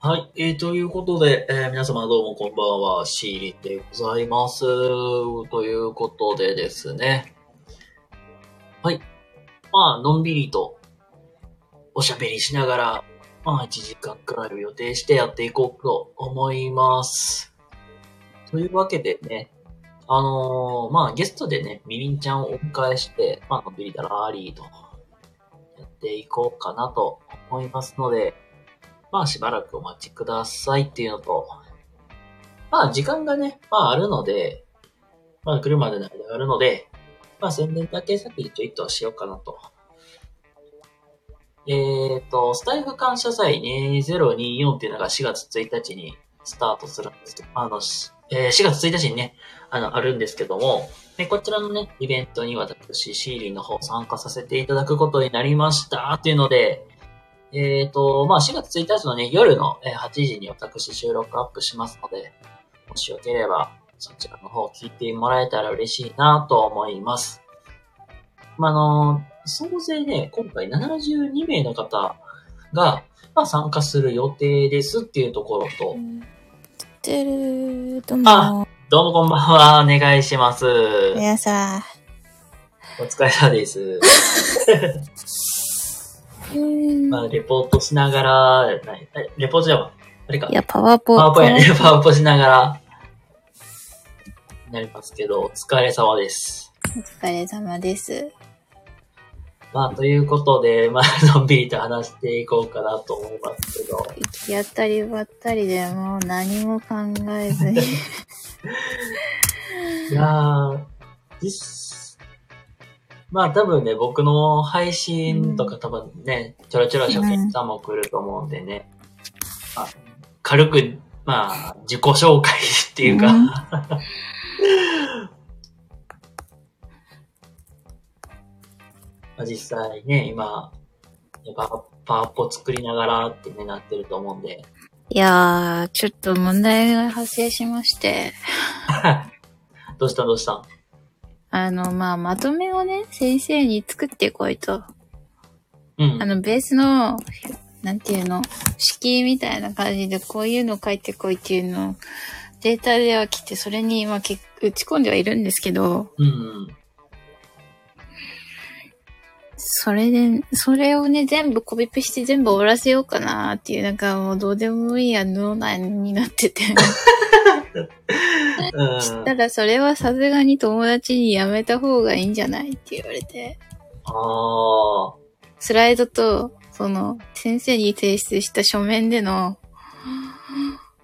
はい。えー、ということで、えー皆様どうもこんばんは、シーリでございます。ということでですね。はい。まあ、のんびりと、おしゃべりしながら、まあ、1時間くらいを予定してやっていこうと思います。というわけでね、あのーまあ、ゲストでね、みりんちゃんをお迎えして、まあ、のんびりだらーりーと、やっていこうかなと思いますので、まあしばらくお待ちくださいっていうのと、まあ時間がね、まああるので、まあ来るまでの間があるので、まあ宣伝だけ先にちょいっとしようかなと。えっ、と、スタイフ感謝祭2024っていうのが4月1日にスタートするんですけど、あの、えー4月1日にね、あの、あるんですけども、でこちらのね、イベントに私、シーリーの方参加させていただくことになりましたっていうので、えっ、と、まあ、4月1日のね、夜のえー8時に私収録アップしますので、もしよければ、そちらの方聞いてもらえたら嬉しいなと思います。まあ、あの、総勢ね、今回72名の方が、まあ、参加する予定ですっていうところと、てる、どうあも。どうもこんばんは、お願いします。皆さお疲れ様です。まあ、レポートしながら、レポートじゃん。あれかい。や、パワーポパワーポやね。パパワーポしながら、なりますけど、お疲れ様です。お疲れ様です。まあ、ということで、まあ、のんびりと話していこうかなと思いますけど、行き当たりばったりでもう何も考えずに。いやー、実、まあ多分ね、僕の配信とか多分ね、ちょろちょろ初見さんも来ると思うんでね、まあ、軽く、まあ、自己紹介っていうか、うん。まあ実際ね、今、パワパワポ作りながらってね、なってると思うんで、いやー、ちょっと問題が発生しまして。どうしたどうした？あの、まあ、まとめをね、先生に作ってこいと。うんあ。の、ベースの、なんていうの、式みたいな感じでこういうの書いてこいっていうのをデータでは来て、それに、まあ、け打ち込んではいるんですけど、うんうん。それで、それをね、全部コピペして全部終わらせようかなっていう、なんかもうどうでもいいや、脳内になってて。うん。ただそれはさすがに友達にやめた方がいいんじゃないって言われて。ああ。スライドと、その、先生に提出した書面での、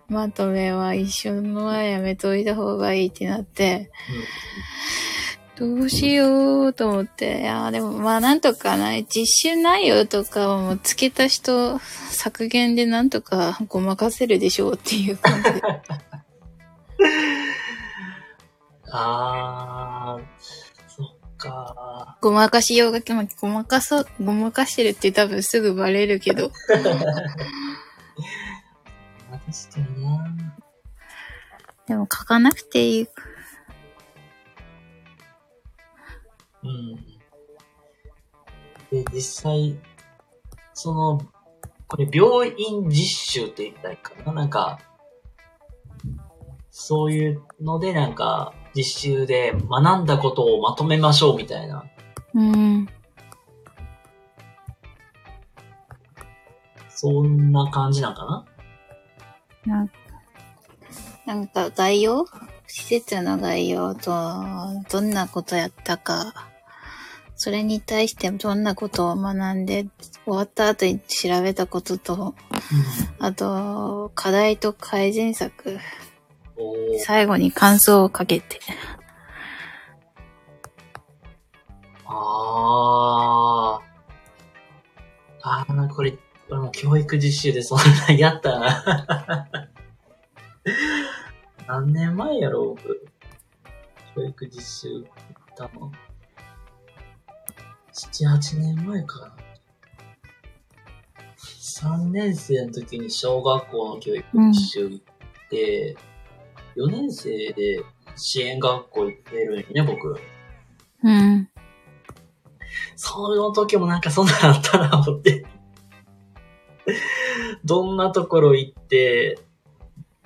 まとめは一緒のはやめといた方がいいってなって、どうしようと思って、いやーでもまあなんとかな、実習内容とかをもう付け足しと削減でなんとかごまかせるでしょうっていう感じで。あー、そっかごまかしようが、まあごまかそう、ごまかしてるって多分すぐバレるけど、確かにな。でも書かなくていい。うん。で、実際、その、これ病院実習って言ったらいいかななんか、そういうのでなんか、実習で学んだことをまとめましょうみたいな。うん。そんな感じなんかな？なんなんか概要施設の概要と、どんなことやったか、それに対してどんなことを学んで、終わった後に調べたことと、あと、課題と改善策、最後に感想をかけて。あー。あー、なこれ、も教育実習でそんなやったな。何年前やろ、僕。教育実習行ったの。7、8年前かな。3年生の時に小学校の教育実習行って、4年生で支援学校行ってるんよね、僕。うん。その時もなんかそんなのあったな、思って。どんなところ行って、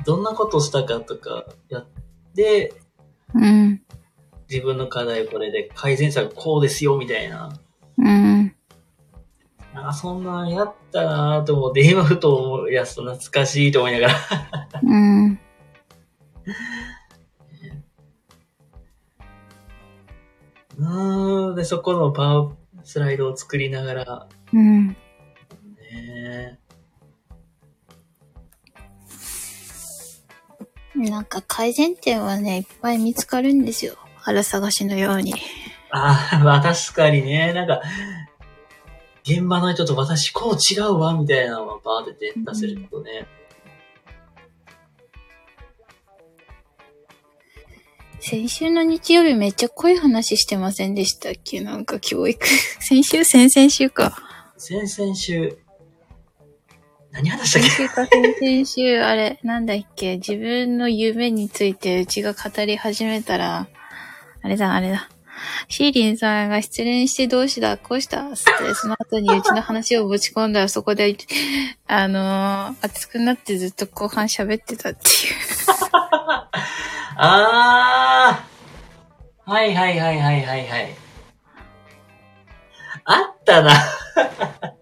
どんなことしたかとかやって、うん。自分の課題これで改善策こうですよ、みたいな。うん。なんかそんなんやったなぁと思って、今ふと思い出すと懐かしいと思いながら。うん。うーん、で、そこのパワースライドを作りながら、うん。ねなんか改善点はね、いっぱい見つかるんですよ。腹探しのように。ああ、まあ確かにね、なんか、現場の人と私こう違うわ、みたいなのがバーって出せるとね。先週の日曜日めっちゃ濃い話してませんでしたっけ？なんか教育。先週先々週か。先々週、何話したっけ？先週か先々週、あれ、なんだっけ？自分の夢についてうちが語り始めたら、あれだ、あれだ。シーリンさんが失恋してどうしたこうした？つって、その後にうちの話をぶち込んだらそこで、あのー熱くなってずっと後半喋ってたっていう。ああはいはいはいはいはいはい。あったな。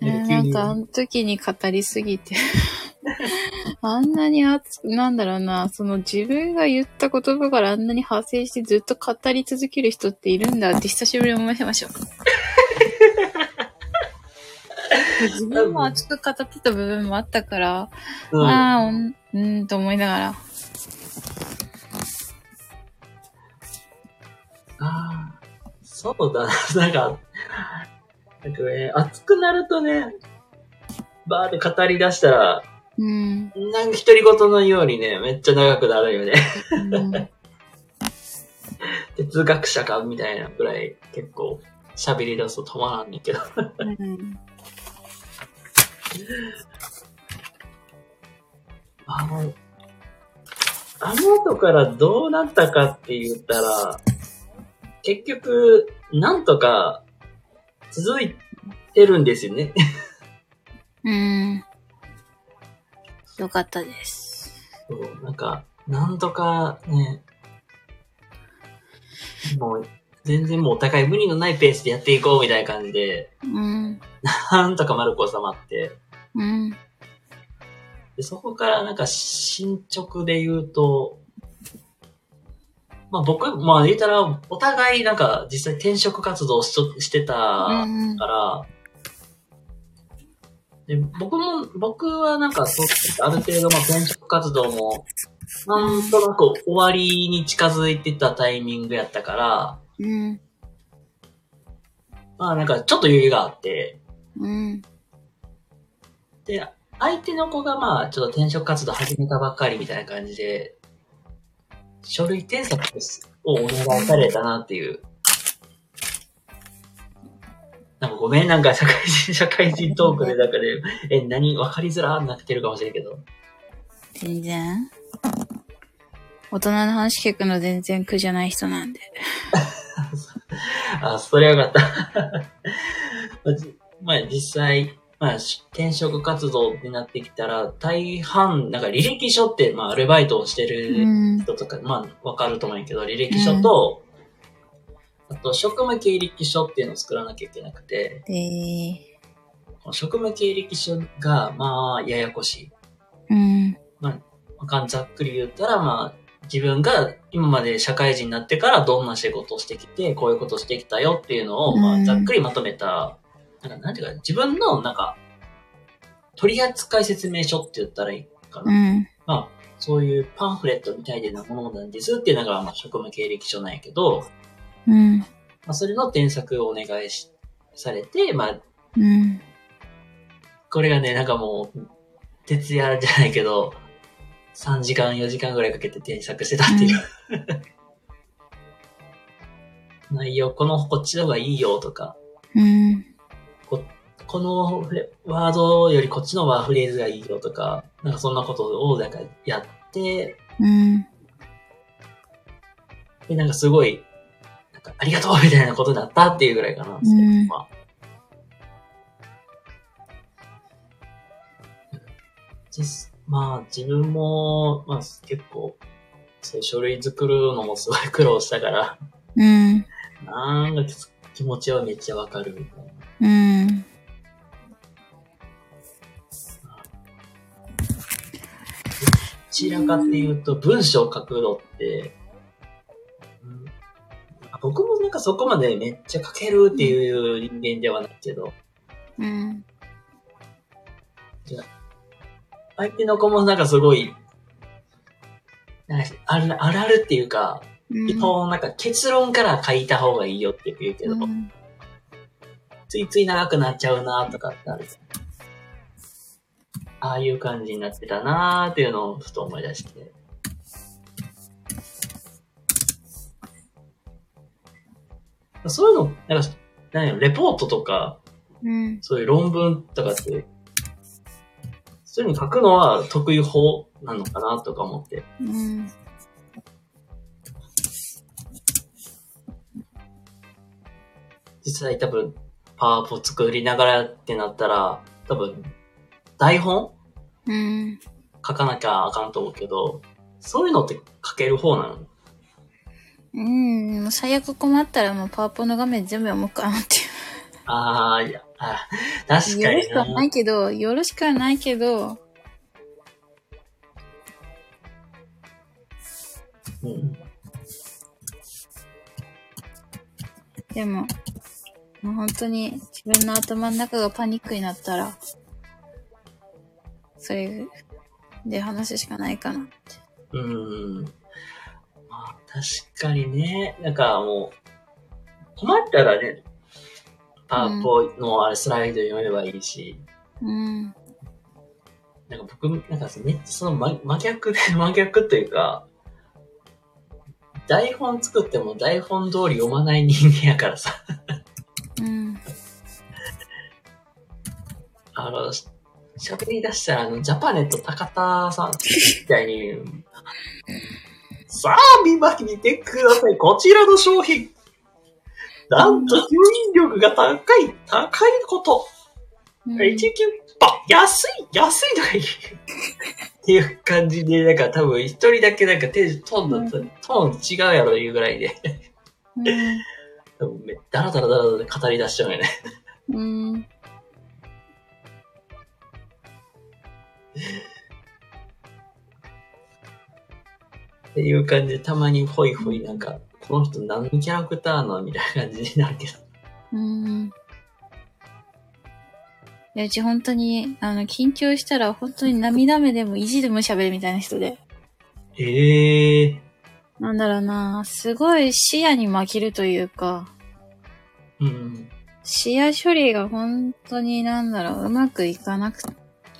ねなんかあの時に語りすぎて。あんなに熱く、なんだろうな、その自分が言った言葉からあんなに派生してずっと語り続ける人っているんだって久しぶりに思いました。自分も熱く語ってた部分もあったから、うん。ああ、うん、うーんと思いながら。ああ、そうだな。なんか、なんかね、熱くなるとね、バーって語り出したら、うん。なんか独り言のようにね、めっちゃ長くなるよね。うん哲学者かみたいなぐらい結構喋り出すと止まらんねんけど。うんあの、あの後からどうなったかって言ったら、結局、なんとか続いてるんですよね。うん。よかったです。そうなんか、なんとかね、もう、全然もうお互い無理のないペースでやっていこうみたいな感じで、うん。なんとか丸く収まって、うん。でそこからなんか進捗で言うと、まあ僕、まあ言ったら、お互いなんか実際転職活動しとしてたうんから、で僕も、僕はなんかそう、ある程度まあ転職活動も、なんとなく終わりに近づいてたタイミングやったから、うん。まあなんかちょっと余裕があって、うん。で、相手の子がまあちょっと転職活動始めたばっかりみたいな感じで、書類添削をお願いされたなっていう。なんかごめん、なんか社会人、社会人トークでなんかね、え、何わかりづらーなってるかもしれんけど。全然。大人の話聞くの全然苦じゃない人なんで。あ、それはよかった。まあじまあ実際、まあし転職活動になってきたら、大半、なんか履歴書って、まあアルバイトをしてるうん。人とか、まあ、わかると思うんやけど、履歴書と、あと、職務経歴書っていうのを作らなきゃいけなくて、で、この職務経歴書が、まあ、ややこしい。うん。まあ、かんざっくり言ったら、まあ、自分が今まで社会人になってからどんな仕事をしてきて、こういうことをしてきたよっていうのを、まあ、うんざっくりまとめた、なんか、なんていうか、自分の、なんか、取扱説明書って言ったらいいかな。うん。まあ、そういうパンフレットみたいなものなんですっていうのが、まあ、職務経歴書なんやけど、うん。まあ、それの添削をお願いし、されて、まあ、うん。これがね、なんかもう、徹夜じゃないけど、3時間、4時間ぐらいかけて添削してたっていう、内容、この、こっちの方がいいよとか、うん。このフレワードよりこっちのワーフレーズがいいよとか、なんかそんなことをなんかやって、うん。で、なんかすごい、なんかありがとうみたいなことだったっていうぐらいかな。うんまあ実まあ自分も、まあ結構、そういう書類作るのもすごい苦労したから、うん。なんか気持ちはめっちゃわかるみたいな。うん。ちらかっていうと、文章を書くのって、うん僕もなんかそこまでめっちゃ書けるっていう人間ではないけど、うん。相手の子もなんかすごい、なんかあるあるあるっていうか、うん。なんか結論から書いた方がいいよって言うけど、うんついつい長くなっちゃうなとかってある。ああいう感じになってたなーっていうのをふと思い出して。そういうの、なんか、何やろレポートとか、うん。そういう論文とかって、そういうの書くのは得意法なのかなとか思って。うん。実際多分、パワポ作りながらってなったら、多分、台本？うん。書かなきゃあかんと思うけど、そういうのって書ける方なの？うん。もう最悪困ったらもうパワポの画面全部読もうかなっていう。ああ、いや、あ確かになよろしくは。ないけど、よろしくはないけど、うん、でも、もう本当に自分の頭の中がパニックになったら、それで話すしかないかなって。うん。まあ、確かにね。なんかもう、困ったらね、パワポのあれスライド読めばいいし、うん。なんか僕、なんかめっちゃその真真逆で、真逆というか、台本作っても台本通り読まない人間やからさ。うん。あの、し喋り出したら、あの、ジャパネット高田さんみたいに、さあ、見ま見てください。こちらの商品。なんと、吸引力が高い、高いこと。うん1キュッパ安い安いとか言う。っていう感じで、なんか多分一人だけなんかテンション、トーンだった、トーン違うやろいうぐらいで、うん。多分めダラダラダラダラ語り出しちゃうよね。うん。っていう感じで、たまにホイホイなんか、この人何のキャラクターなのみたいな感じになるけど。うん。いや、うち本当に、あの、緊張したら本当に涙目でも意地でも喋るみたいな人で。ええなんだろうな、すごい視野に負けるというか、うん。視野処理が本当になんだろう、うまくいかなく、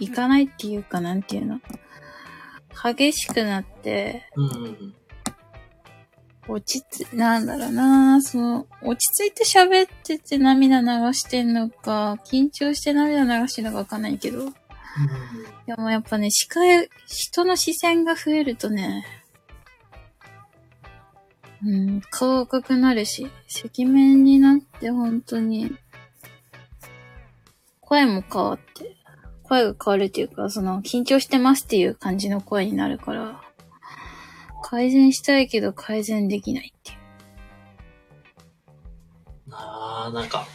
いかないっていうかなんていうの？激しくなって、うん。落ち着、なんだろうな、その、落ち着いて喋ってて涙流してんのか、緊張して涙流してんのかわかんないけど。でもやっぱね、視界、人の視線が増えるとね、うん、顔赤くなるし、赤面になって本当に、声も変わって、声が変わるっていうか、その、緊張してますっていう感じの声になるから、改善したいけど改善できないっていう。ああ、なんか、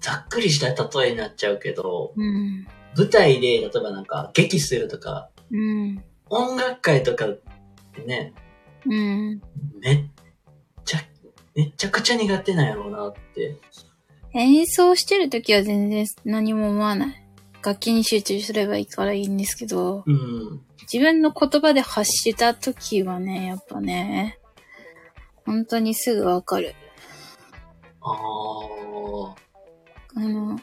ざっくりした例えになっちゃうけど、うん。舞台で、例えばなんか、劇するとか、うん。音楽会とかってね、うん。めっちゃ、めちゃくちゃ苦手なんやろうなって。演奏してるときは全然何も思わない。楽器に集中すればいいからいいんですけど、うん。自分の言葉で発したときはね、やっぱね、本当にすぐわかる。ああ、あの、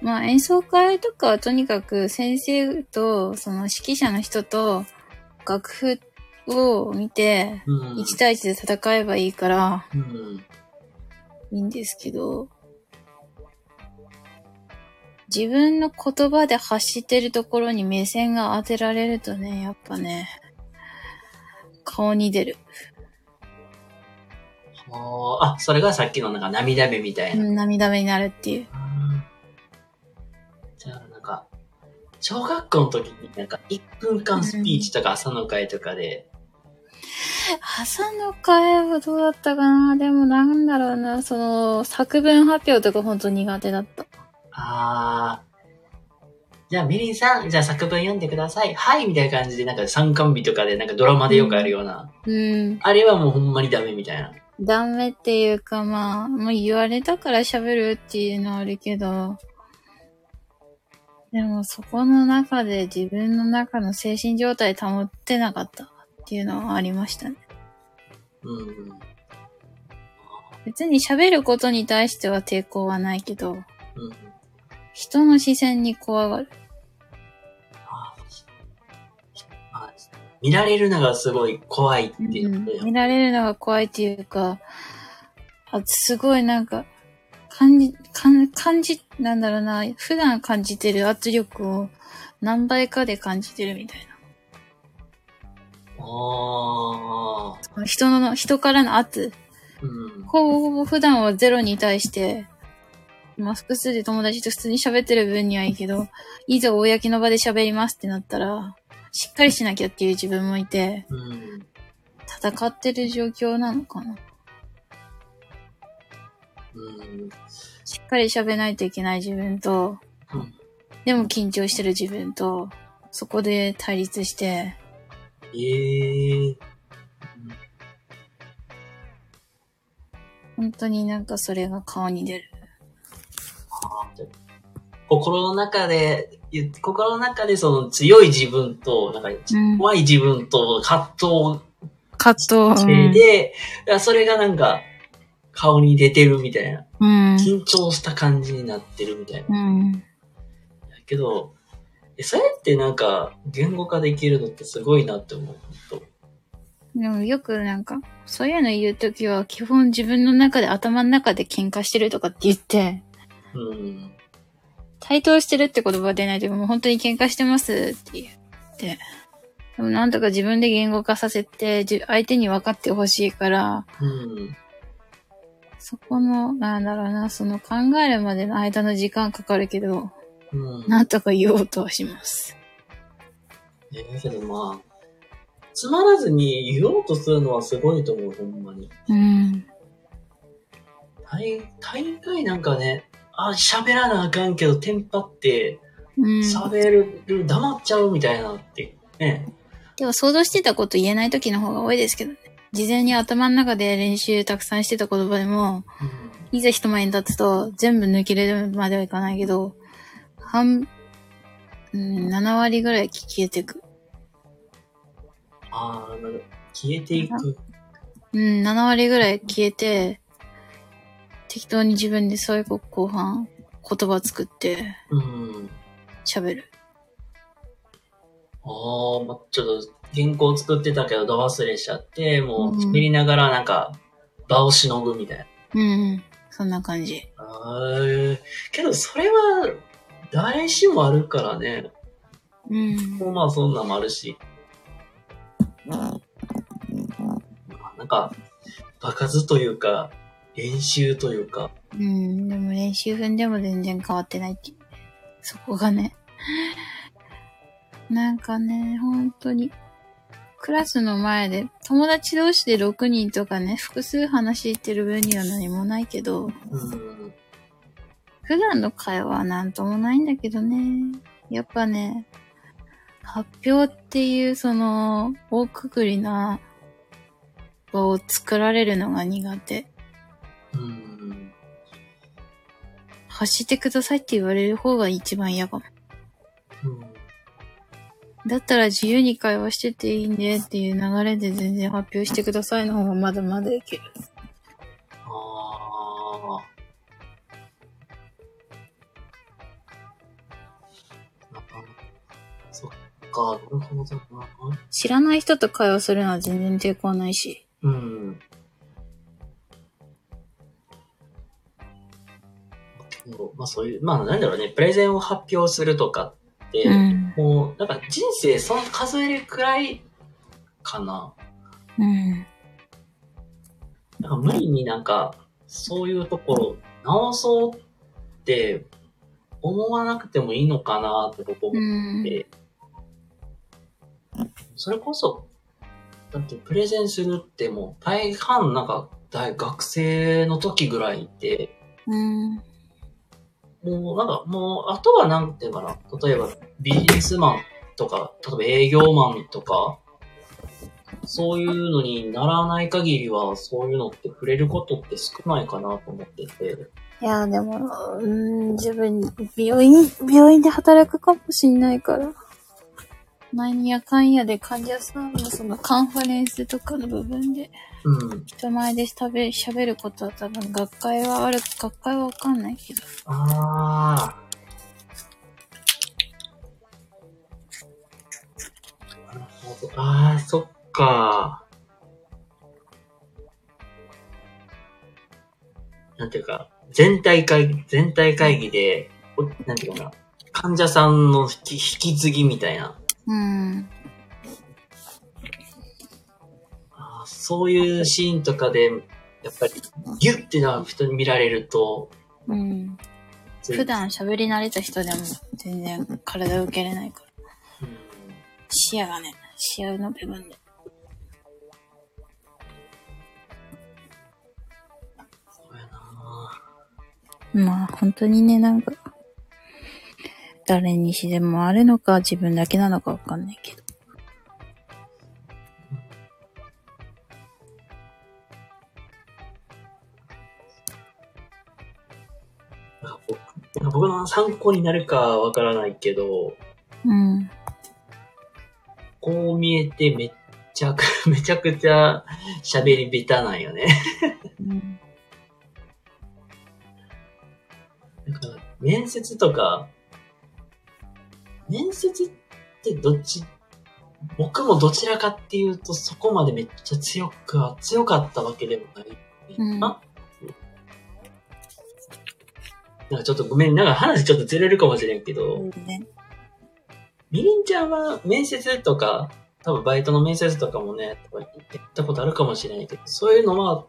まあ演奏会とかはとにかく先生とその指揮者の人と楽譜を見てうん。1対1で戦えばいいからうん。いいんですけど、自分の言葉で発してるところに目線が当てられるとね、やっぱね、顔に出る。あそれがさっきのなんか涙目みたいな。うん涙目になるっていう。うんじゃあなんか、小学校の時になんか1分間スピーチとか朝の会とかで、朝の会はどうだったかな？でもなんだろうな、その、作文発表とか本当苦手だった。あー、じゃあミリンさん、じゃあ作文読んでください。はいみたいな感じで、なんか参観日とかでなんかドラマでよくあるような。うん。あれはもうほんまにダメみたいな。ダメっていうかまあ、もう言われたから喋るっていうのはあるけど、でもそこの中で自分の中の精神状態保ってなかったっていうのはありましたね。うん。別に喋ることに対しては抵抗はないけど、うん。人の視線に怖がる。あーあ見られるのがすごい怖いっていうので、うん見られるのが怖いっていうか、あすごいなんか、感じ、感感じ、なんだろうな、普段感じてる圧力を何倍かで感じてるみたいああ、な。人の、人からの圧。うん。ほぼほぼ普段はゼロに対して、まあ複数で友達と普通に喋ってる分にはいいけど、いざ公の場で喋りますってなったら、しっかりしなきゃっていう自分もいて、うん。戦ってる状況なのかな。うん。しっかり喋らないといけない自分と、うんでも緊張してる自分と、そこで対立して、ええ本当になんかそれが顔に出る。心の中で、ゆ心の中でその強い自分と、なんかうん怖い自分と葛藤葛藤。で、いやそれがなんか顔に出てるみたいな。うん。緊張した感じになってるみたいな。うん。だけど、えそうやってなんか言語化できるのってすごいなって思う。でもよくなんか、そういうの言うときは、基本自分の中で、頭の中で喧嘩してるとかって言って、うん。対等してるって言葉は出ないというか、もう本当に喧嘩してますって言って。でもなんとか自分で言語化させて、じ相手に分かってほしいから、うん。そこの、なんだろうな、その考えるまでの間の時間かかるけど、うん。なんとか言おうとはします。えだけどまあ、つまらずに言おうとするのはすごいと思う、ほんまに。うん。大、大概なんかね、あ、喋らなあかんけど、テンパって、うん。喋る、黙っちゃうみたいなって、ね。でも想像してたこと言えない時の方が多いですけどね。事前に頭の中で練習たくさんしてた言葉でも、いざ人前に立つと全部抜けれるまではいかないけど、半、うん、7割ぐらい消えてく。ああ、なんか消えていく。うん、7割ぐらい消えて、適当に自分で最後後半言葉作ってうん。喋る。ああ、まあ、ちょっと原稿作ってたけど、ど忘れしちゃって、もううん喋りながらなんか、場をしのぐみたいな。うん、そんな感じ。あーけど、それは、誰しもあるからね。うん。まあ、そんなんもあるし。なんか、場数というか、練習というか、うん、でも練習分でも全然変わってないって。そこがね。なんかね、本当に。クラスの前で、友達同士で6人とかね、複数話してる分には何もないけど、うん、普段の会話はなんともないんだけどね。やっぱね、発表っていうその、大くくりな場を作られるのが苦手。うん、発してくださいって言われる方が一番嫌かも。うん。だったら自由に会話してていいんでっていう流れで全然発表してくださいの方がまだまだいける。か、なるほどな。知らない人と会話するのは全然抵抗ないし。うん。まあそういう、まあなんだろうね、プレゼンを発表するとかって、うん。もう、なんか人生その数えるくらいかな。うん。なんか無理になんか、そういうところ直そうって思わなくてもいいのかなって僕思うん。って、それこそ、だってプレゼンするってもう大半なんか大学生の時ぐらいって、うん。もうなんかもうあとはなんていうかな、例えばビジネスマンとか、例えば営業マンとか、そういうのにならない限りはそういうのって触れることって少ないかなと思ってて、いや、でも、うん、自分、病院、病院で働くかもしんないから。なんやかんやで患者さんのそのカンファレンスとかの部分で、うん。人前で喋喋ることは多分学会はある、学会はわかんないけど。ああ。なるほど。ああ、そっか。なんていうか、全体会議、全体会議で、おなんていうかな、患者さんの引き引き継ぎみたいな、うん。そういうシーンとかで、やっぱり、ギュッてな人に見られると、うん。普段喋り慣れた人でも全然体を受けれないから。うん視野がね、視野の部分で。そうやなまあ、本当にね、なんか、誰にしでもあるのか、自分だけなのかわかんないけど。なんか僕なんか僕の参考になるかわからないけど、うん。こう見えてめっちゃく、めちゃくちゃ喋り下手なんよね。うん。だから、面接とか、面接ってどっち、僕もどちらかっていうとそこまでめっちゃ強くは、強かったわけでもない。うんあ？なんかちょっとごめん、なんか話ちょっとずれるかもしれんけど、ね。みりんちゃんは面接とか、多分バイトの面接とかもね、行ったことあるかもしれないけど、そういうのは、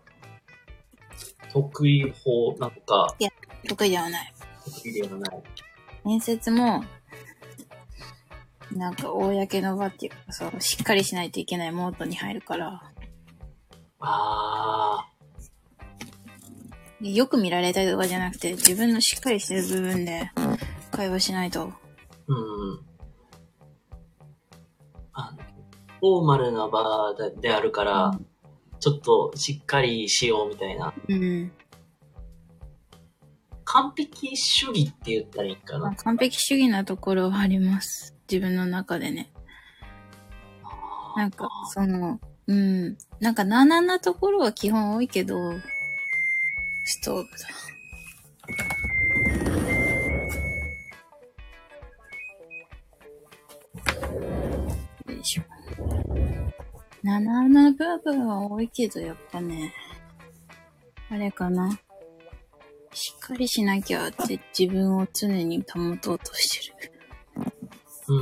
得意法なのか、得意ではない。得意ではない。面接も、なんか、公の場っていうか、そう、しっかりしないといけないモードに入るから、あよく見られたいとかじゃなくて、自分のしっかりしてる部分で会話しないと。ー、うん。あフォーマルな場であるから、ちょっとしっかりしようみたいな。うん。完璧主義って言ったらいいかな。まあ完璧主義なところはあります。自分の中でね。なんか、その、うん。なんか、なななところは基本多いけど、ストーブだ。よいしょ。ななな部分は多いけど、やっぱね、あれかな。しっかりしなきゃって自分を常に保とうとしてる。うん。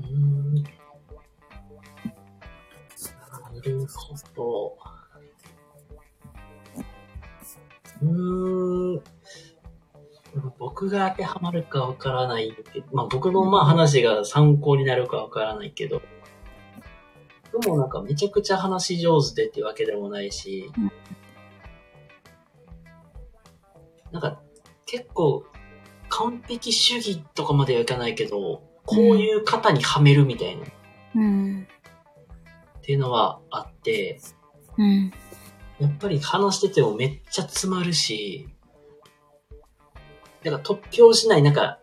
うん。なるほど。うーん。僕が当てはまるかわからないけど、まあ僕のまあ話が参考になるかわからないけど、でもなんかめちゃくちゃ話し上手でっていうわけでもないしうん、なんか結構完璧主義とかまではいかないけど、こういう方にはめるみたいなっうん。ていうのはあって、うん。やっぱり話しててもめっちゃ詰まるし、なんか突拍しない、なんか、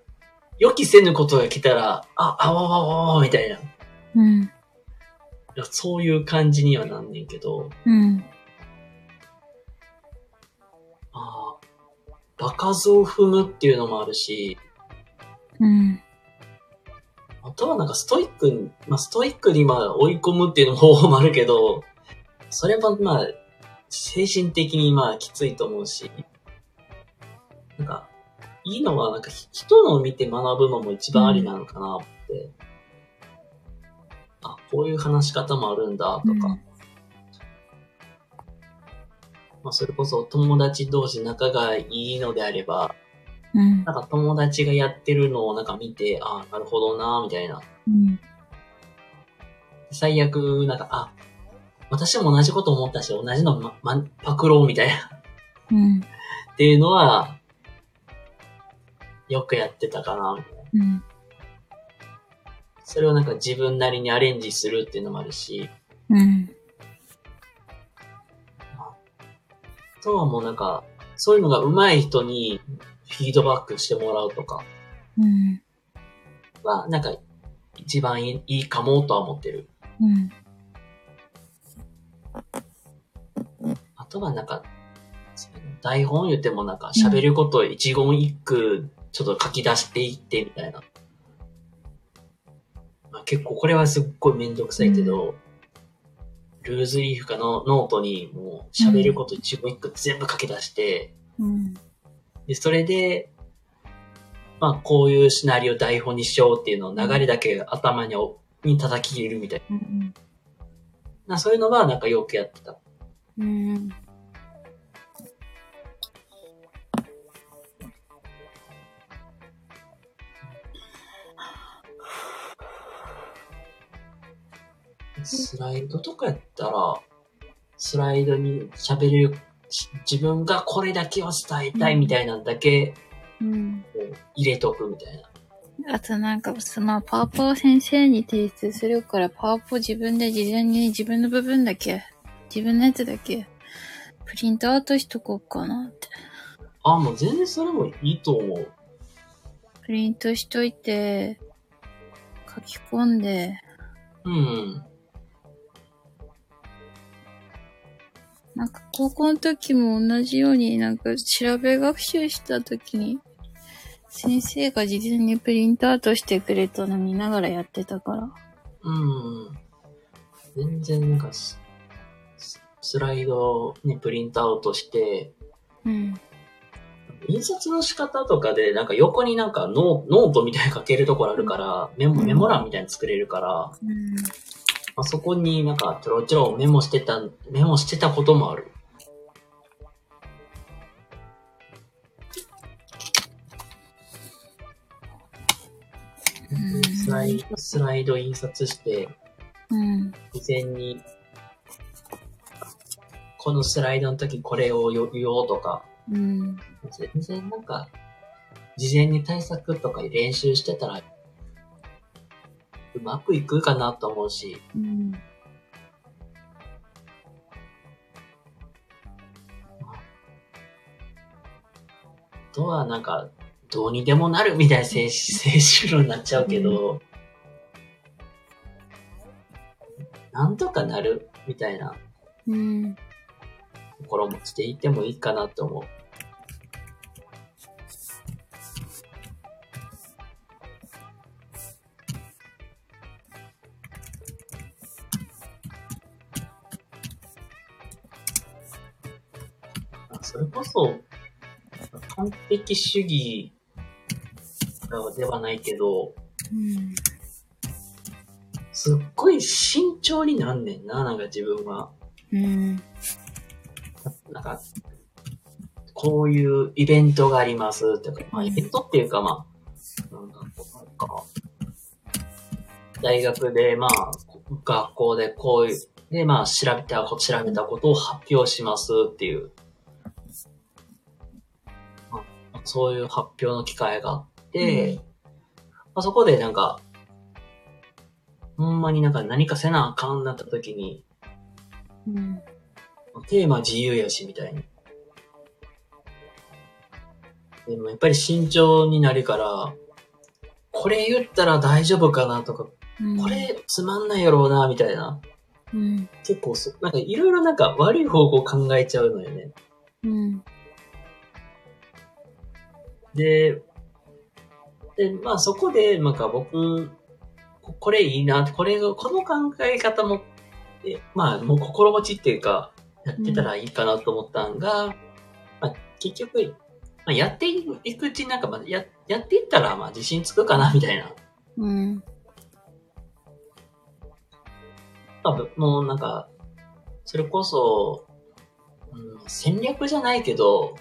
予期せぬことが来たら、あ、あわわわわみたいな。いうん。やそういう感じにはなんねんけど、うん。場数を踏むっていうのもあるし、うん。あとはなんかストイックに、まあストイックにまあ追い込むっていうの方法もあるけど、それはまあ、精神的にまあきついと思うし、なんか、いいのはなんかひ人のを見て学ぶのも一番ありなのかなって。あ、こういう話し方もあるんだとか、まあそれこそ友達同士仲がいいのであれば、うん。なんか友達がやってるのをなんか見て、あなるほどなみたいな。うん。最悪、なんか、あ、私も同じこと思ったし、同じの、ま、ま、パクろうみたいな。うん。っていうのは、よくやってたかな、みたいな。うん。それをなんか自分なりにアレンジするっていうのもあるし、うん。とはもうなんか、そういうのが上手い人にフィードバックしてもらうとかうん。は、なんか、一番いいいいかもとは思ってる。うん。あとはなんか、台本言ってもなんか喋ることを一言一句ちょっと書き出していってみたいな。まあ、結構これはすっごいめんどくさいけど、ルーズリーフかのノートにもう喋ること一言一句全部書き出して、うん。で、それで、まあこういうシナリオ台本にしようっていうのを流れだけ頭におに叩き入れるみたいうん。な。そういうのはなんかよくやってた。うん。スライドとかやったら、スライドに喋る、し自分がこれだけを伝えたいみたいなのだけうん。入れとくみたいな。あとなんか、そのパワポを先生に提出するから、パワポ自分で事前に自分の部分だけ、自分のやつだけ、プリントアウトしとこうかなって。あ、もう全然それもいいと思う。プリントしといて、書き込んで、うん。なんか高校の時も同じようになんか調べ学習した時に、先生が事前にプリントアウトしてくれたの見ながらやってたから。うん。全然なんかス、ススライドにプリントアウトして、うん。印刷の仕方とかで、なんか横になんかノノートみたいに書けるところあるから、メモ、メモ欄みたいに作れるから、うん。まあ、そこになんかちょろちょろメモしてた、メモしてたこともある。うんスライスライド印刷して、うん。事前に、このスライドの時これを言おうとか、うん。全然なんか、事前に対策とか練習してたら、うまくいくかなと思うし、うん。あとはなんか、どうにでもなるみたいな精精神論になっちゃうけど、なんとかなるみたいなうん。心持ちでいてもいいかなと思う。主義ではないけど、うん。すっごい慎重になんねんな、なんか自分は。うん。なんか、こういうイベントがありますとか、まあ、うんイベントっていうか、まあ、なんだろうなんか、大学で、まあ、学校でこういう、で、まあ、調べたこと、調べたことを発表しますっていう、そういう発表の機会があって、まあ、そこでなんか、ほんまになんか何かせなあかんなった時に、うん。テーマ自由やし、みたいに。でもやっぱり慎重になるから、これ言ったら大丈夫かなとか、これつまんないやろうな、みたいな。うん。結構そ、なんかいろいろなんか悪い方向考えちゃうのよね。うん。で、で、まあそこで、なんか僕、ここれいいな、これが、この考え方も、えまあもう心持ちっていうか、やってたらいいかなと思ったんが、まあ結局、まあ、やっていくうちになんか、まあ、や、やっていったら、まあ自信つくかな、みたいな。うん。まあ、もうなんか、それこそ、うん、戦略じゃないけど、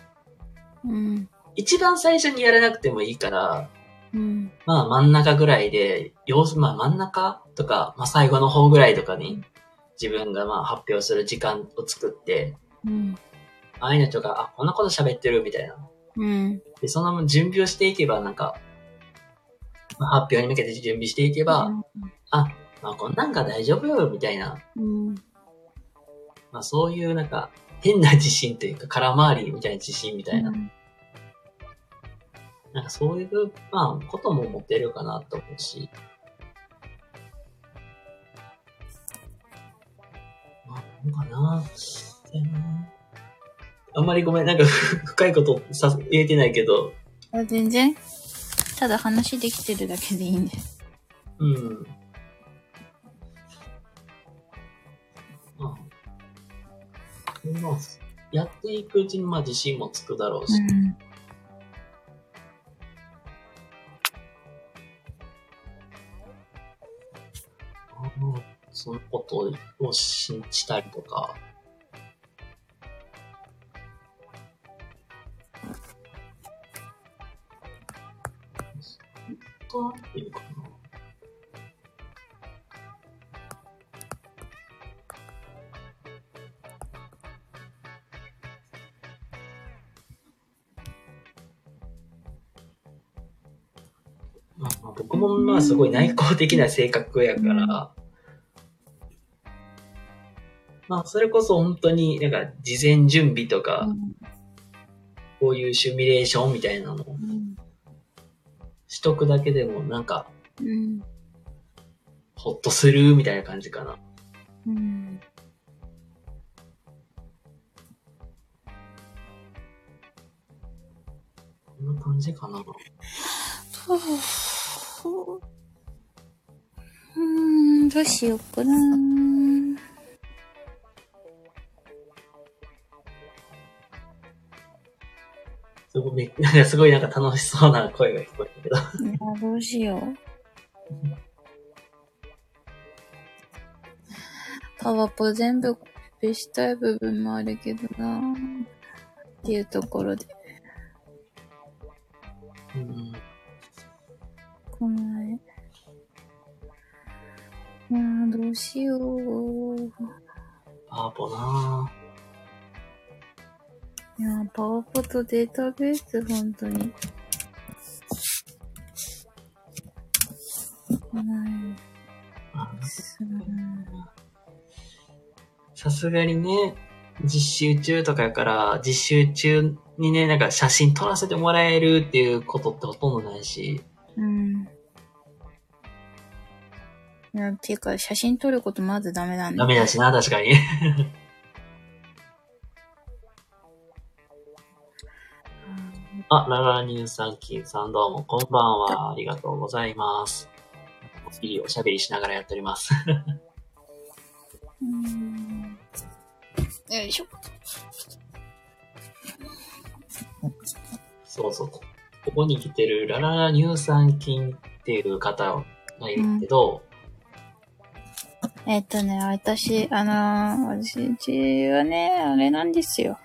うん。一番最初にやらなくてもいいから、うん。まあ真ん中ぐらいで、様子、まあ真ん中？とか、まあ最後の方ぐらいとかに、自分がまあ発表する時間を作って、うん。ああいうのとか、あ、こんなこと喋ってるみたいな。うん。で、その準備をしていけば、なんか、まあ発表に向けて準備していけば、まあこんなんが大丈夫よ、みたいな。うん。まあそういうなんか、変な自信というか、空回りみたいな自信みたいな。なんかそういう、まあ、ことも持てるかなと思うし。まあ、なんかな。でもあんまりごめん、なんか 深いことさ言えてないけど、あ全然？ただ話できてるだけでいいんで。うん。まあ、まあ、やっていくうちにまあ自信もつくだろうし、ん。うそのことを信じたりとか。となんていうかな。まあ僕もまあすごい内向的な性格やから、まあそれこそ本当になんか事前準備とか、こういうシミュレーションみたいなのをうん。しとくだけでもなんかうん。ほっとするみたいな感じかな。うん。こんな感じかな。うーん、どうしようかな。め なんかすごいなんか楽しそうな声が聞こえたけど。いや、どうしよう。パワポ全部コピーしたい部分もあるけどなっていうところで、うん、こない。いやー、どうしよう。パーポないやー、パワポとデータベース、本当に。さすがにね、実習中とかやから、実習中にね、なんか写真撮らせてもらえるっていうことってほとんどないし、うん。いや、ていうか、写真撮ることまずダメなんだ。ダメだしな、確かに。あ、ララニューさん、さんどうも、こんばんは。ありがとうございます。いいおしゃべりしながらやっております。うん。よいしょ。そうそう。ここに来てるラララ乳酸菌っていう方がいるけど、えっとね、私、あのー、私、うちはね、あれなんですよ。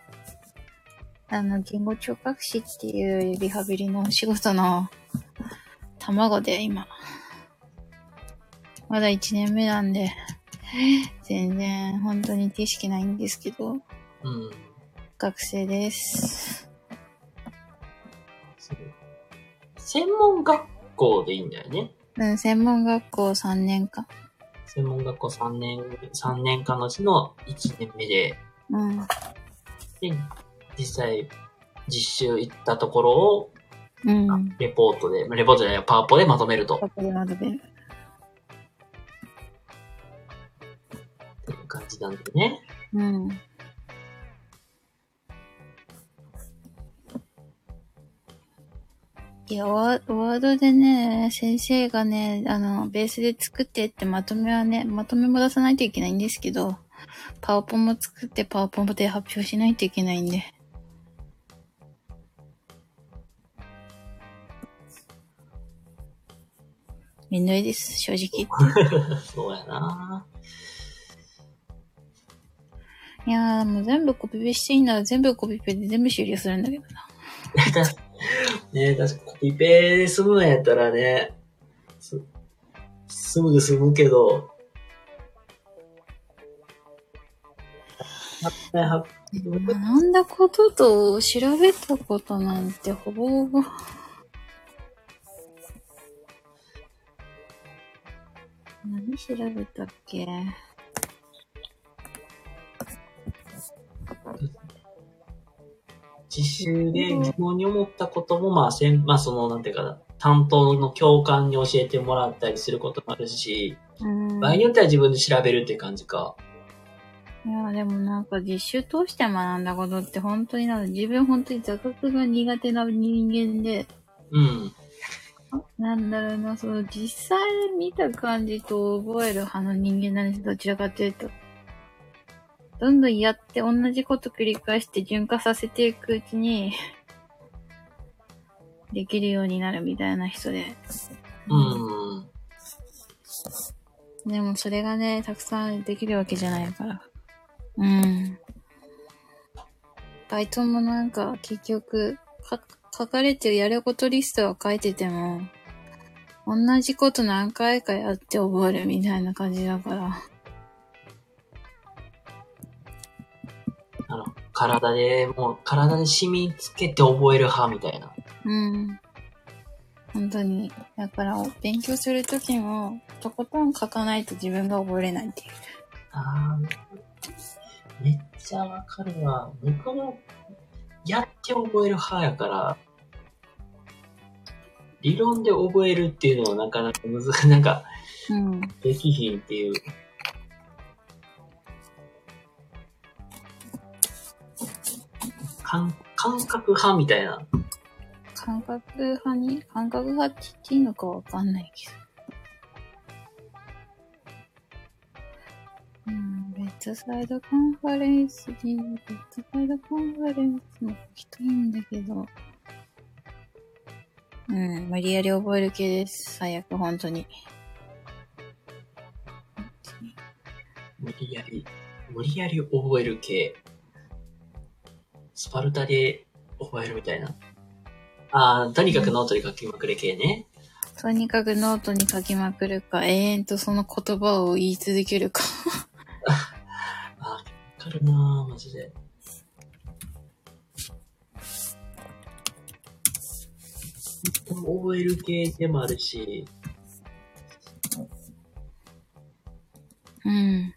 あの、言語聴覚士っていうリハビリのお仕事の卵で今。まだ1年目なんで、全然本当に知識ないんですけど、うん。学生です。専門学校でいいんだよね。うん、専門学校3年間。専門学校3年、3年間のうちの1年目で、うん。で、実際、実習行ったところを、うん。レポートで、レポートじゃない、パワポでまとめると。ここでまとめる。っていう感じなんでね。うん。いいや、ワワードでね、先生がね、あの、ベースで作ってってまとめはね、まとめも出さないといけないんですけど、パワポも作ってパワポで発表しないといけないんで。めんどいです、正直言って。そうやな。いやー、もう全部コピペしていいなら全部コピペで全部終了するんだけどな。ねえ、確かコピペで済むんやったらね、す、すぐ済むけど、学んだことと調べたことなんてほぼほぼ。何調べたっけ？自習で疑問に思ったことも、まあ、せん、まあ、その、なんていうかな、担当の教官に教えてもらったりすることもあるし、うん。場合によっては自分で調べるっていう感じか。いや、でもなんか実習通して学んだことって本当になんか自分本当に座学が苦手な人間で、うん。なんだろうな、その実際見た感じと覚える派の人間なんです、どちらかというと。どんどんやって同じこと繰り返して順化させていくうちに、できるようになるみたいな人で。うん。でもそれがね、たくさんできるわけじゃないから。うん。バイトもなんか結局、か書かれてるやることリストは書いてても、同じこと何回かやって覚えるみたいな感じだから。あの、体で、もう、体で染みつけて覚える派みたいな。うん。本当に。だから、勉強するときも、とことん書かないと自分が覚えれないっていう。あーめっちゃわかるわ。僕も、やって覚える派やから、理論で覚えるっていうのはなかなか難しい。なんか、うん。できひんっていう。感感覚派みたいな。感覚派に、感覚派って言っていいのかわかんないけど。うん、ベッドサイドカンファレンスに、ベッドサイドカンファレンスもきたいんだけど、うん、無理やり覚える系です。最悪、本当に。無理やり、無理やり覚える系。スパルタで覚えるみたいな。ああ、とにかくノートに書きまくる系ね。とにかくノートに書きまくるか、永遠とその言葉を言い続けるか。ああ、わかるなーマジで。覚える系でもあるし、うん。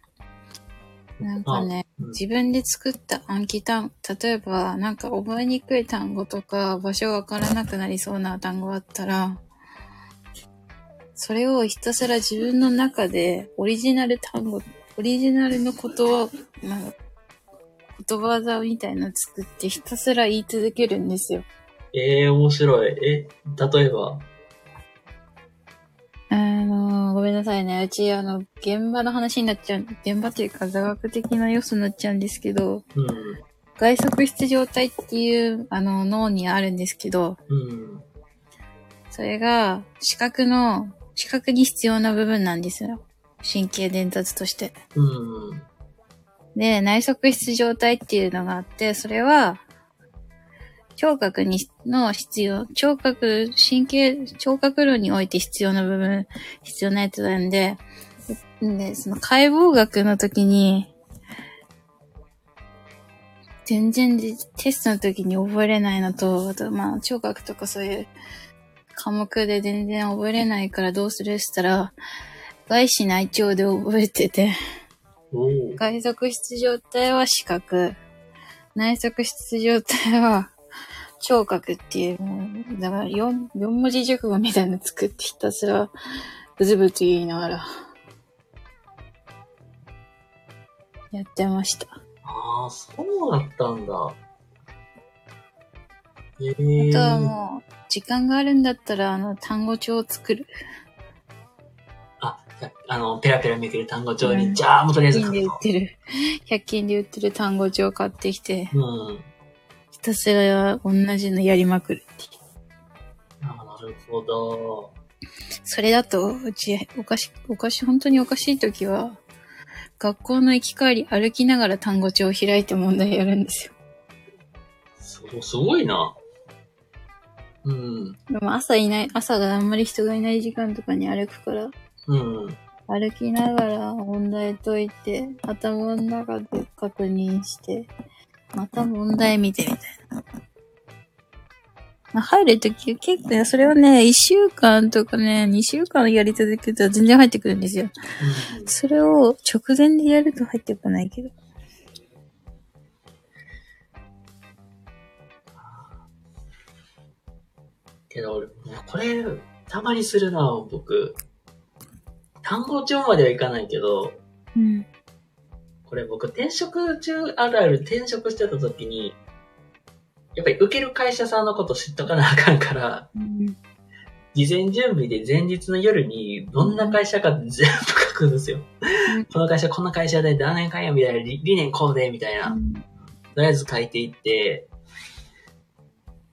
なんかね、うん自分で作った暗記単語、例えばなんか覚えにくい単語とか場所わからなくなりそうな単語あったら、それをひたすら自分の中でオリジナル単語、オリジナルの言葉、なんか言葉座みたいなの作ってひたすら言い続けるんですよ。ええー、面白い。え、例えば？あの、ごめんなさいね。うち、あの、現場の話になっちゃう、現場というか座学的な要素になっちゃうんですけど、うん。外側質状態っていう、あの、脳にあるんですけど、うん。それが、視覚の、視覚に必要な部分なんですよ。神経伝達として。うん。で、内側質状態っていうのがあって、それは、聴覚に、の必要、聴覚、神経、聴覚論において必要な部分、必要なやつなんで、で、その解剖学の時に、全然でテストの時に覚えれないのと、あとまあ、聴覚とかそういう科目で全然覚えれないからどうするって言ったら、外視内聴で覚えてて、外側質状態は視覚、内側質状態は聴覚っていう、だから4、四文字熟語みたいなの作ってひたすらブツブツ言いながらやってました。ああ、そうだったんだ。えあとはー、もう、時間があるんだったら、あの、単語帳を作る。あ、あの、ペラペラめくる単語帳に、うんじゃあ、もうとりあえず100均で売書くってる、100均で売ってる単語帳を買ってきて、と。うん。ひたすら同じのやりまくるっていう。あなるほど。それだと、うち、おかし、おかし、本当におかしい時は、学校の行き帰り歩きながら単語帳を開いて問題やるんですよ。そう、すごいな。うん。でも朝いない、朝があんまり人がいない時間とかに歩くから、うん。歩きながら問題解いて、頭の中で確認して、また問題見てみたいな。まあ、入るとき結構ね、それをね、1週間とかね、2週間やり続けたら全然入ってくるんですよ。うんそれを直前でやると入ってこないけど。けど、俺、これ、たまにするな、僕。単語帳まではいかないけど、うん。これ僕転職中あるある転職してた時に、やっぱり受ける会社さんのこと知っとかなあかんから、うん。事前準備で前日の夜にどんな会社か全部書くんですよ。うんこの会社こんな会社で何年間やみたいな理理念こうでみたいな。とりあえず書いていって、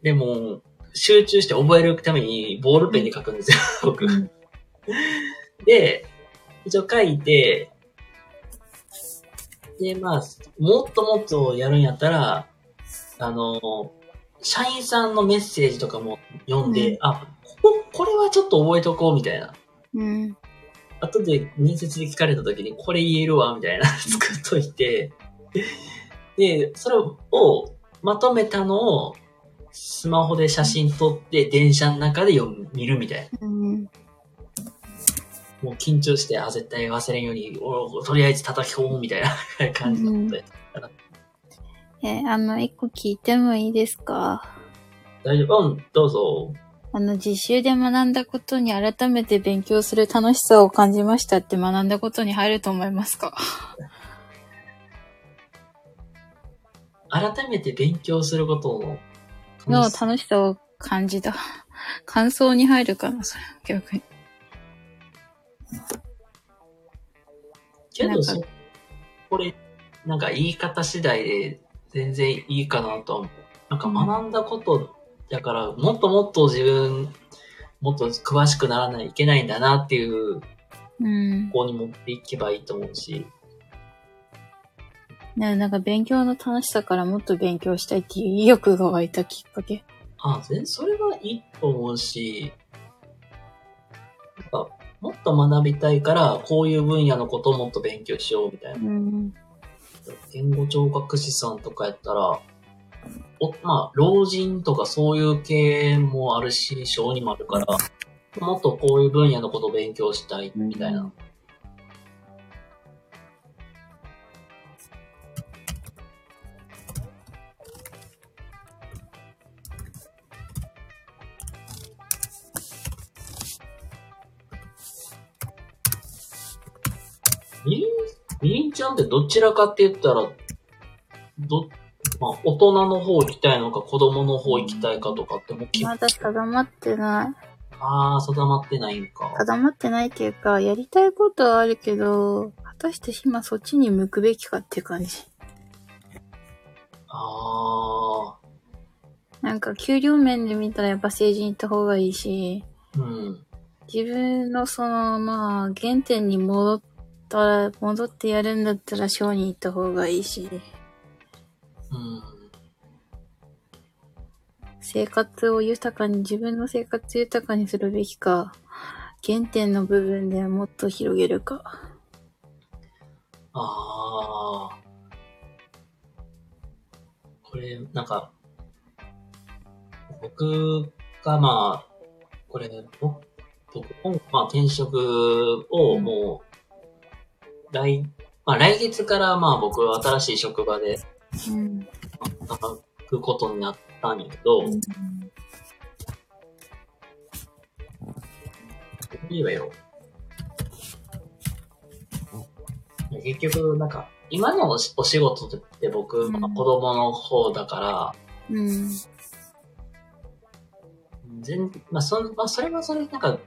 でも、集中して覚えるためにボールペンで書くんですよ、僕。うんで、一応書いて、で、まあ、もっともっとやるんやったら、あの、社員さんのメッセージとかも読んで、うんあ、ここ、これはちょっと覚えとこうみたいな。うん。後で面接で聞かれた時にこれ言えるわ、みたいな作っといて、で、それをまとめたのをスマホで写真撮って電車の中で読む見るみたいな。うん。もう緊張して、あ、絶対忘れんように、おとりあえず叩き込むみたいな感じだったよえ、あの、一個聞いてもいいですか？大丈夫？うん、どうぞ。あの、実習で学んだことに改めて勉強する楽しさを感じましたって学んだことに入ると思いますか？改めて勉強することのの楽しさ楽しさを感じた。感想に入るかな、それ。逆に。けどそ、これ、なんか言い方次第で全然いいかなとは思う。なんか学んだことだから、もっともっと自分、もっと詳しくならないといけないんだなっていううん。方に持っていけばいいと思うし。ね、なんか勉強の楽しさからもっと勉強したいっていう意欲が湧いたきっかけ。あ、全然それはいいと思うし、なんか、もっと学びたいから、こういう分野のことをもっと勉強しようみたいな。うん。言語聴覚士さんとかやったら、おまあ、老人とかそういう系もあるし、小児もあるから、もっとこういう分野のことを勉強したいみたいな。みりみりんちゃんってどちらかって言ったら、ど、まあ、大人の方行きたいのか子供の方行きたいかとかってもうき、まだ定まってない。ああ、定まってないんか。定まってないっていうか、やりたいことはあるけど、果たして今そっちに向くべきかっていう感じ。ああ、なんか給料面で見たらやっぱ政治に行った方がいいし、うん。自分のその、まあ、原点に戻ったら、戻ってやるんだったら小に行った方がいいし、うん。生活を豊かに、自分の生活豊かにするべきか、原点の部分でもっと広げるか。ああ。これ、なんか、僕がまあ、これ、僕、今まあ転職をもう、来、まあ来月からまあ僕は新しい職場でうん。働くことになったんやけど、いいわよ。結局、なんか、今のお仕事って僕、まあうん子供の方だから、うん。全、まあ、そん、まあ、それはそれ、なんか、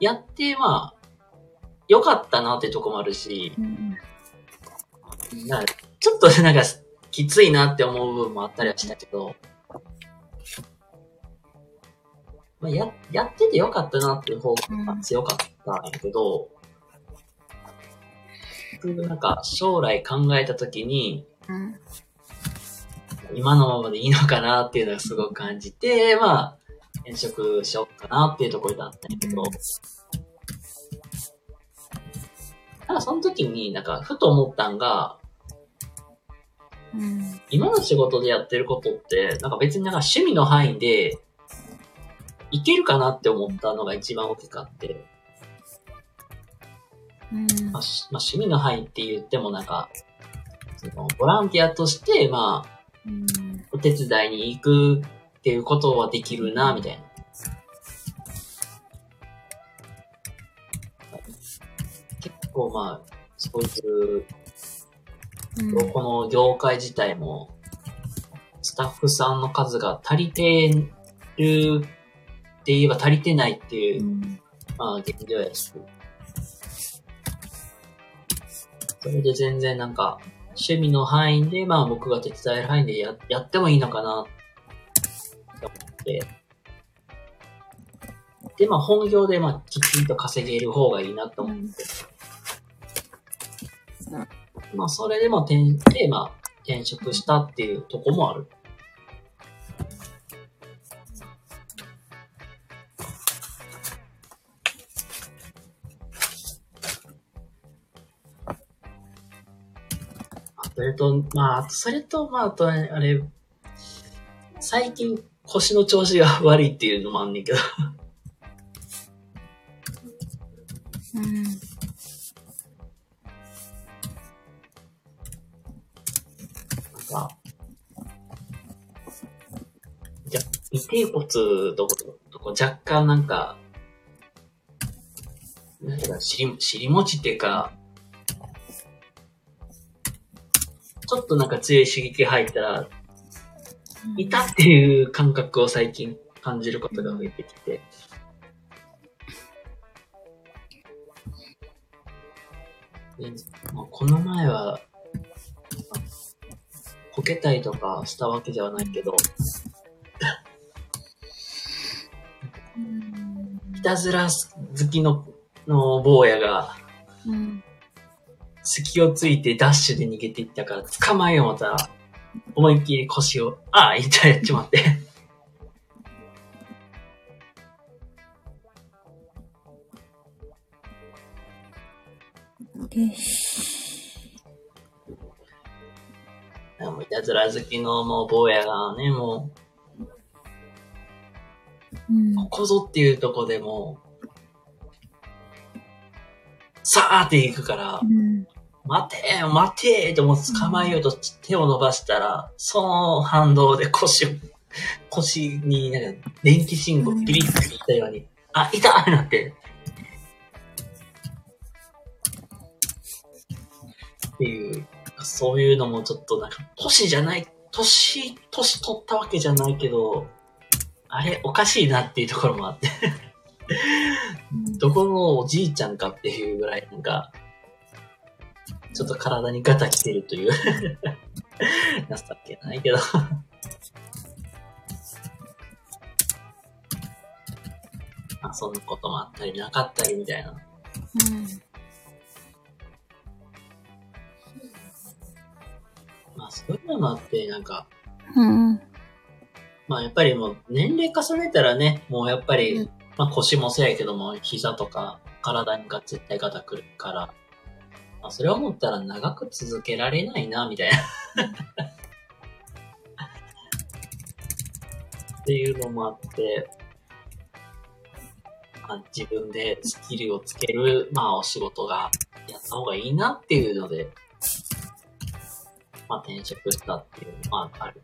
やって、まあ、良かったなってとこもあるし、うん。なちょっとなんか、きついなって思う部分もあったりはしたけど、まあ、や、やってて良かったなっていう方が強かったんやけど、なんか、将来考えたときに、うん。今のままでいいのかなっていうのがすごく感じて、まあ、転職しようかなっていうところだったんやけど、なんかその時になんかふと思ったんが、うん。今の仕事でやってることって、なんか別になんか趣味の範囲で、いけるかなって思ったのが一番大きかって、うん。まあ、しまあ、趣味の範囲って言ってもなんか、そのボランティアとして、まあ、うん。お手伝いに行くっていうことはできるな、みたいな。構まあ、そういう、うん。この業界自体も、スタッフさんの数が足りてるって言えば足りてないっていう、うん。まあ現状やし。それで全然なんか、趣味の範囲で、まあ僕が手伝える範囲でややってもいいのかなって思って。で、まあ本業でまあきちんと稼げる方がいいなと思って。まあそれでも転、で、まあ転職したっていうとこもある。それと、まあ、それと、まあ、あと、あれ、最近腰の調子が悪いっていうのもあんねんけど、じゃ、尾てい骨とことこ若干なんか、なんか尻、尻餅っていうか、ちょっとなんか強い刺激入ったら、いたっていう感覚を最近感じることが増えてきて。でまあ、この前は、まあこけたりとかしたわけではないけど、うん。いたずら好きの、の坊やが、うん。隙をついてダッシュで逃げていったから、捕まえよう思ったら、思いっきり腰を、ああ、痛いやっちまって。よし。もういたずら好きのもう坊やがね、もうんう、ここぞっていうとこでもう、さーって行くからう、ん。待てー待てーってもう捕まえようと手を伸ばしたら、その反動で腰を、腰になんか電気信号ピリッといったように、あ、いたってなって。っていう、そういうのもちょっとなんか、年じゃない、年、年取ったわけじゃないけど、あれ、おかしいなっていうところもあって、どこのおじいちゃんかっていうぐらいなんか、ちょっと体にガタ来てるという。情けないけど。まあ、そんなこともあったりなかったりみたいな。まあ、そういうのもあって、なんか、うん。うん。まあやっぱりもう年齢重ねたらね、もうやっぱり、うんまあ腰もそうやけども、膝とか体にが絶対ガタくるから、まあそれを思ったら長く続けられないな、みたいな。っていうのもあって、まあ、自分でスキルをつける、まあお仕事がやった方がいいなっていうので、まあ転職したっていうのはある。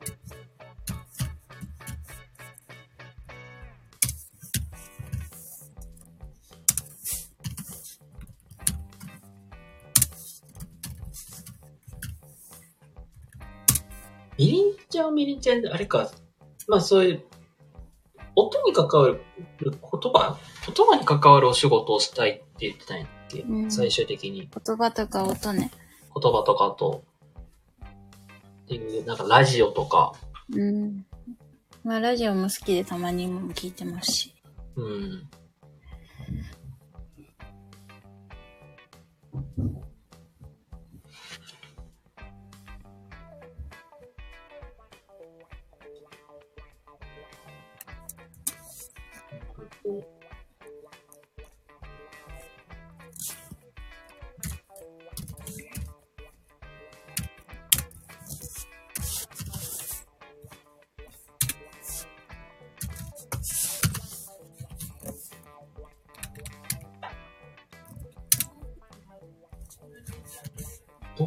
みりんちゃんはみりんちゃんで、あれか、まあそういう、音に関わる、言葉言葉に関わるお仕事をしたいって言ってたんやっけ、うん最終的に。言葉とか音ね。言葉とかと、っていう、なんかラジオとか、うん。まあ、ラジオも好きでたまにも聞いてますし。うん。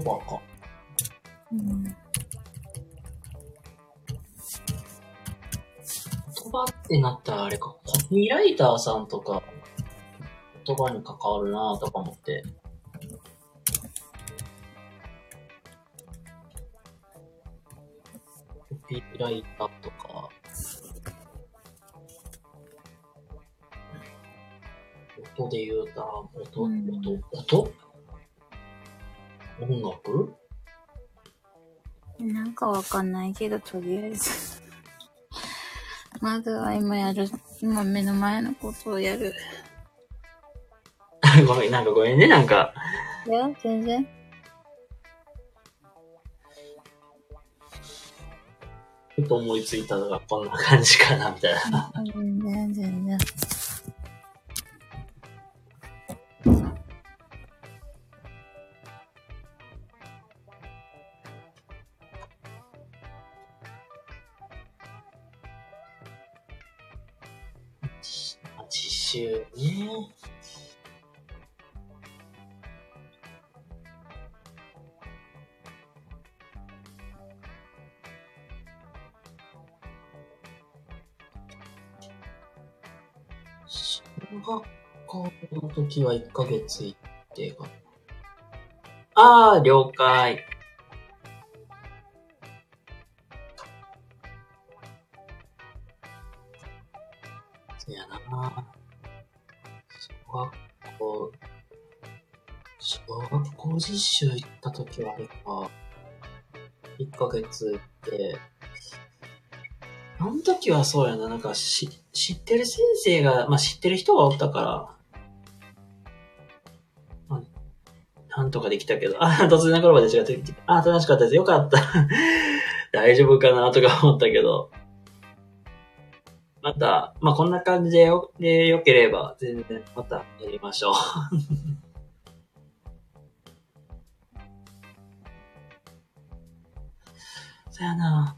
言葉か。うん。言葉ってなったらあれか、コピーライターさんとか、言葉に関わるなとか思って。コピーライターとか、音で言うたら、音、音音？わかんないけど、とりあえず。まずは今やる、今目の前のことをやる。ごめん、なんかごめんね、なんか。いや、全然。ふと思いついたのがこんな感じかな、みたいな。全然、全然。時は1ヶ月行って。ああ、了解。そやな。小学校、小学校実習行った時はあれか。1ヶ月行って、あの時はそうやな、なんかし知ってる先生が、まあ知ってる人がおったから、なんとかできたけど、あ、突然の頃まで違って、あ、楽しかったです。よかった。大丈夫かなとか思ったけど、また、まあこんな感じでよ、でよければ、全然またやりましょう。そやな。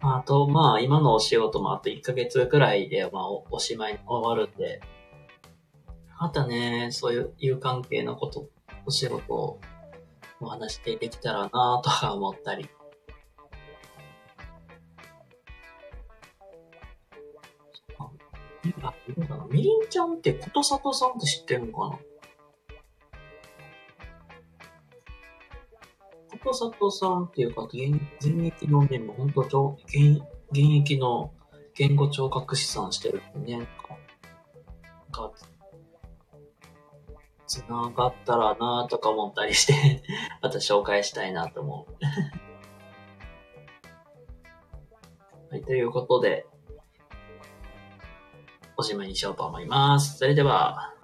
あ、と、まあ、今のお仕事もあと1ヶ月くらいで、まあお、おしまいに終わるんで、またね、そういう、いう関係のこと、お仕事をお話してできたらなとか思ったり。みりんちゃんってことさとさんって知ってるのかな？ことさとさんっていうか、現現役のね、もうほんと現、現役の言語聴覚士さんしてるんでね、なんか、なんかつながったらなとか思ったりして、また紹介したいなと思う。はい、ということで、おしまいにしようと思います。それでは、